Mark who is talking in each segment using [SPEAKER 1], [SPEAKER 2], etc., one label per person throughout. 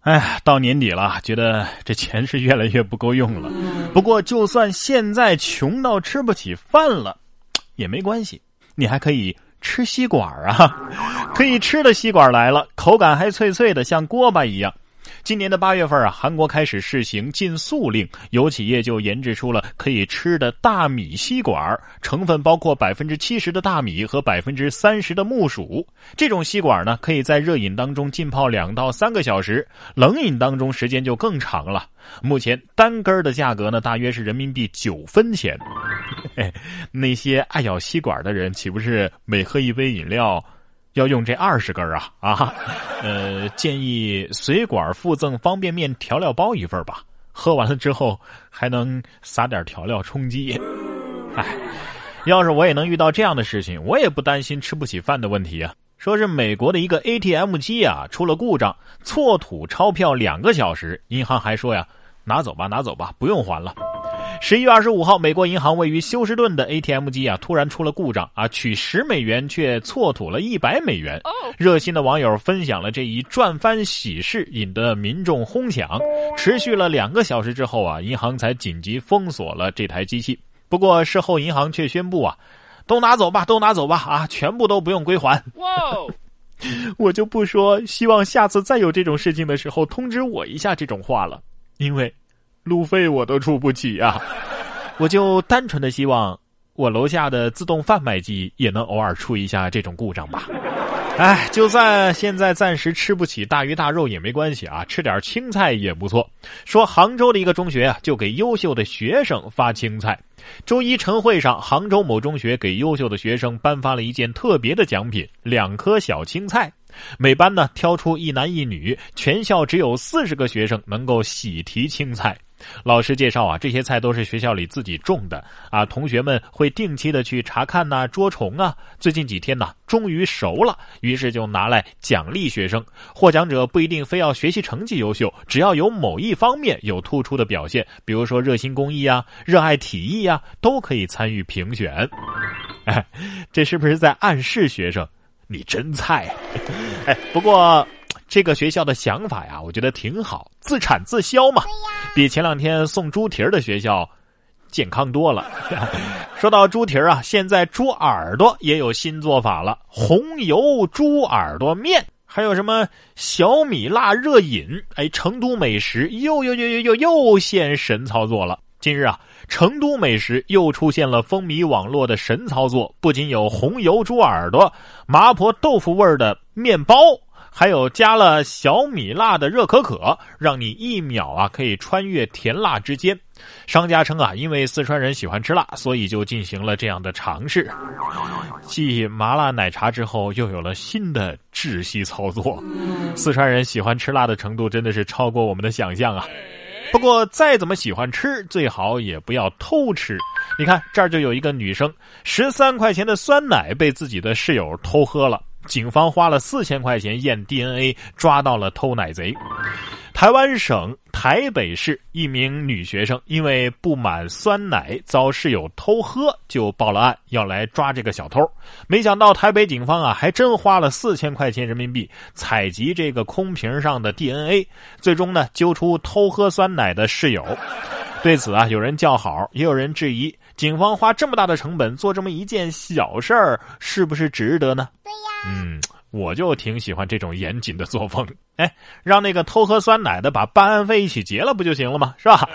[SPEAKER 1] 哎，到年底了，觉得这钱是越来越不够用了。不过，就算现在穷到吃不起饭了，也没关系，你还可以吃吸管啊！可以吃的吸管来了，口感还脆脆的，像锅巴一样。今年的八月份啊，韩国开始试行禁塑令，有企业就研制出了可以吃的大米吸管，成分包括百分之七十的大米和百分之三十的木薯。这种吸管呢，可以在热饮当中浸泡两到三个小时，冷饮当中时间就更长了。目前单根的价格呢，大约是人民币九分钱。那些爱咬吸管的人，岂不是每喝一杯饮料？要用这二十根啊啊，呃，建议随管附赠方便面调料包一份吧。喝完了之后还能撒点调料充饥。哎，要是我也能遇到这样的事情，我也不担心吃不起饭的问题啊。说是美国的一个 ATM 机啊出了故障，错吐钞票两个小时，银行还说呀，拿走吧，拿走吧，不用还了。十一月二十五号，美国银行位于休斯顿的 ATM 机啊，突然出了故障啊，取十美元却错吐了一百美元。热心的网友分享了这一赚翻喜事，引得民众哄抢。持续了两个小时之后啊，银行才紧急封锁了这台机器。不过事后银行却宣布啊，都拿走吧，都拿走吧，啊，全部都不用归还。哇，我就不说希望下次再有这种事情的时候通知我一下这种话了，因为。路费我都出不起啊！我就单纯的希望我楼下的自动贩卖机也能偶尔出一下这种故障吧。哎，就算现在暂时吃不起大鱼大肉也没关系啊，吃点青菜也不错。说杭州的一个中学啊，就给优秀的学生发青菜。周一晨会上，杭州某中学给优秀的学生颁发了一件特别的奖品——两颗小青菜。每班呢挑出一男一女，全校只有四十个学生能够喜提青菜。老师介绍啊，这些菜都是学校里自己种的啊，同学们会定期的去查看呐、捉虫啊。最近几天呢，终于熟了，于是就拿来奖励学生。获奖者不一定非要学习成绩优秀，只要有某一方面有突出的表现，比如说热心公益啊、热爱体育啊，都可以参与评选。哎，这是不是在暗示学生你真菜？哎，不过。这个学校的想法呀，我觉得挺好，自产自销嘛，比前两天送猪蹄儿的学校健康多了。说到猪蹄儿啊，现在猪耳朵也有新做法了，红油猪耳朵面，还有什么小米辣热饮，哎，成都美食又又又又又又现神操作了。近日啊，成都美食又出现了风靡网络的神操作，不仅有红油猪耳朵、麻婆豆腐味儿的面包。还有加了小米辣的热可可，让你一秒啊可以穿越甜辣之间。商家称啊，因为四川人喜欢吃辣，所以就进行了这样的尝试。继麻辣奶茶之后，又有了新的窒息操作。四川人喜欢吃辣的程度真的是超过我们的想象啊！不过再怎么喜欢吃，最好也不要偷吃。你看这儿就有一个女生，十三块钱的酸奶被自己的室友偷喝了。警方花了四千块钱验 DNA，抓到了偷奶贼。台湾省台北市一名女学生因为不满酸奶遭室友偷喝，就报了案，要来抓这个小偷。没想到台北警方啊，还真花了四千块钱人民币采集这个空瓶上的 DNA，最终呢揪出偷喝酸奶的室友。对此啊，有人叫好，也有人质疑，警方花这么大的成本做这么一件小事儿，是不是值得呢？对呀，嗯，我就挺喜欢这种严谨的作风。哎，让那个偷喝酸奶的把办案费一起结了不就行了吗？是吧？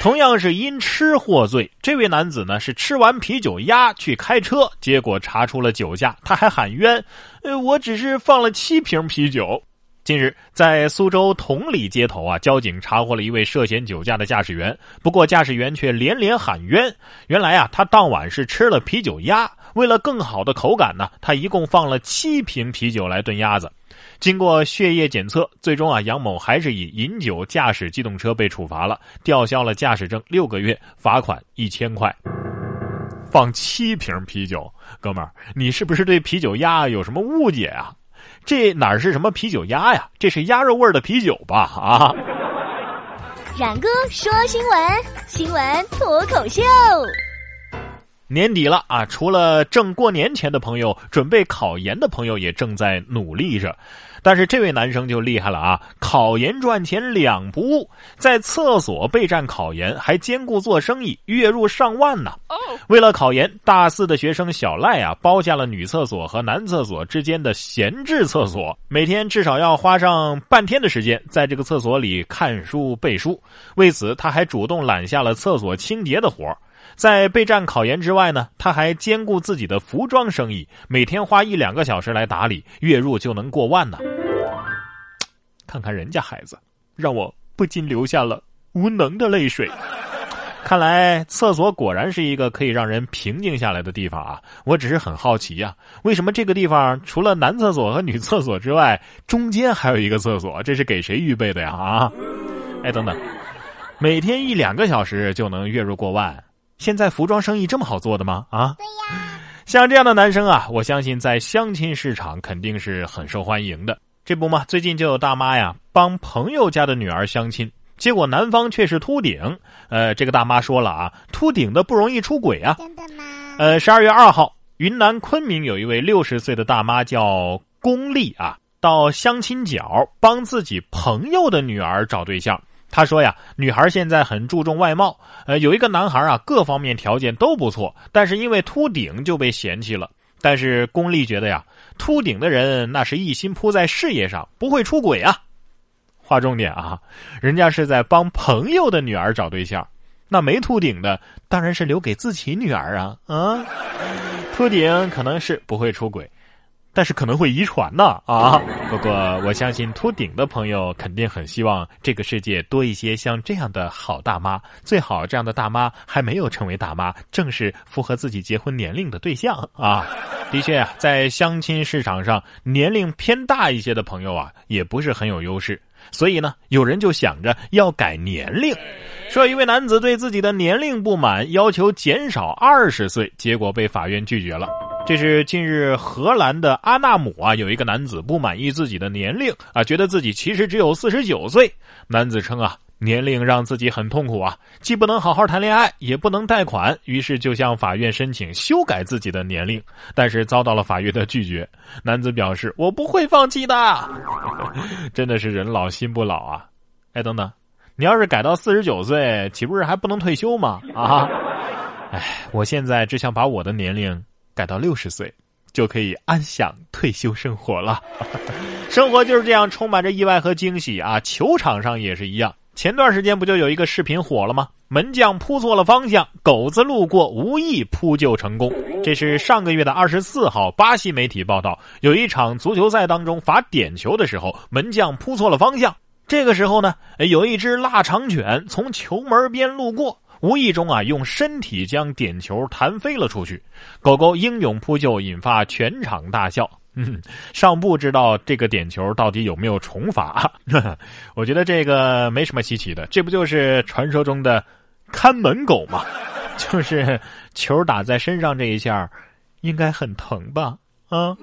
[SPEAKER 1] 同样是因吃获罪，这位男子呢是吃完啤酒鸭去开车，结果查出了酒驾，他还喊冤，呃，我只是放了七瓶啤酒。近日，在苏州同里街头啊，交警查获了一位涉嫌酒驾的驾驶员。不过，驾驶员却连连喊冤。原来啊，他当晚是吃了啤酒鸭，为了更好的口感呢，他一共放了七瓶啤酒来炖鸭子。经过血液检测，最终啊，杨某还是以饮酒驾驶机动车被处罚了，吊销了驾驶证六个月，罚款一千块。放七瓶啤酒，哥们儿，你是不是对啤酒鸭有什么误解啊？这哪是什么啤酒鸭呀？这是鸭肉味的啤酒吧？啊！
[SPEAKER 2] 冉哥说新闻，新闻脱口秀。
[SPEAKER 1] 年底了啊，除了挣过年前的朋友，准备考研的朋友也正在努力着。但是这位男生就厉害了啊！考研赚钱两不误，在厕所备战考研，还兼顾做生意，月入上万呢。为了考研，大四的学生小赖啊，包下了女厕所和男厕所之间的闲置厕所，每天至少要花上半天的时间在这个厕所里看书背书。为此，他还主动揽下了厕所清洁的活在备战考研之外呢，他还兼顾自己的服装生意，每天花一两个小时来打理，月入就能过万呢。看看人家孩子，让我不禁流下了无能的泪水。看来厕所果然是一个可以让人平静下来的地方啊！我只是很好奇呀，为什么这个地方除了男厕所和女厕所之外，中间还有一个厕所？这是给谁预备的呀？啊！哎，等等，每天一两个小时就能月入过万？现在服装生意这么好做的吗？啊？
[SPEAKER 2] 对呀。
[SPEAKER 1] 像这样的男生啊，我相信在相亲市场肯定是很受欢迎的。这不嘛，最近就有大妈呀帮朋友家的女儿相亲，结果男方却是秃顶。呃，这个大妈说了啊，秃顶的不容易出轨啊。
[SPEAKER 2] 真的吗？
[SPEAKER 1] 呃，十二月二号，云南昆明有一位六十岁的大妈叫龚丽啊，到相亲角帮自己朋友的女儿找对象。他说呀，女孩现在很注重外貌，呃，有一个男孩啊，各方面条件都不错，但是因为秃顶就被嫌弃了。但是龚丽觉得呀。秃顶的人那是一心扑在事业上，不会出轨啊。划重点啊，人家是在帮朋友的女儿找对象，那没秃顶的当然是留给自己女儿啊啊。秃顶可能是不会出轨。但是可能会遗传呢啊！不过我相信秃顶的朋友肯定很希望这个世界多一些像这样的好大妈，最好这样的大妈还没有成为大妈，正是符合自己结婚年龄的对象啊！的确啊，在相亲市场上，年龄偏大一些的朋友啊，也不是很有优势。所以呢，有人就想着要改年龄，说一位男子对自己的年龄不满，要求减少二十岁，结果被法院拒绝了。这是近日荷兰的阿纳姆啊，有一个男子不满意自己的年龄啊，觉得自己其实只有四十九岁。男子称啊，年龄让自己很痛苦啊，既不能好好谈恋爱，也不能贷款，于是就向法院申请修改自己的年龄，但是遭到了法院的拒绝。男子表示：“我不会放弃的。”真的是人老心不老啊！哎，等等，你要是改到四十九岁，岂不是还不能退休吗？啊！哎，我现在只想把我的年龄。改到六十岁，就可以安享退休生活了。生活就是这样，充满着意外和惊喜啊！球场上也是一样。前段时间不就有一个视频火了吗？门将扑错了方向，狗子路过无意扑救成功。这是上个月的二十四号，巴西媒体报道，有一场足球赛当中罚点球的时候，门将扑错了方向。这个时候呢，有一只腊肠犬从球门边路过。无意中啊，用身体将点球弹飞了出去，狗狗英勇扑救，引发全场大笑。嗯，尚不知道这个点球到底有没有重罚。我觉得这个没什么稀奇的，这不就是传说中的看门狗吗？就是球打在身上这一下，应该很疼吧？啊。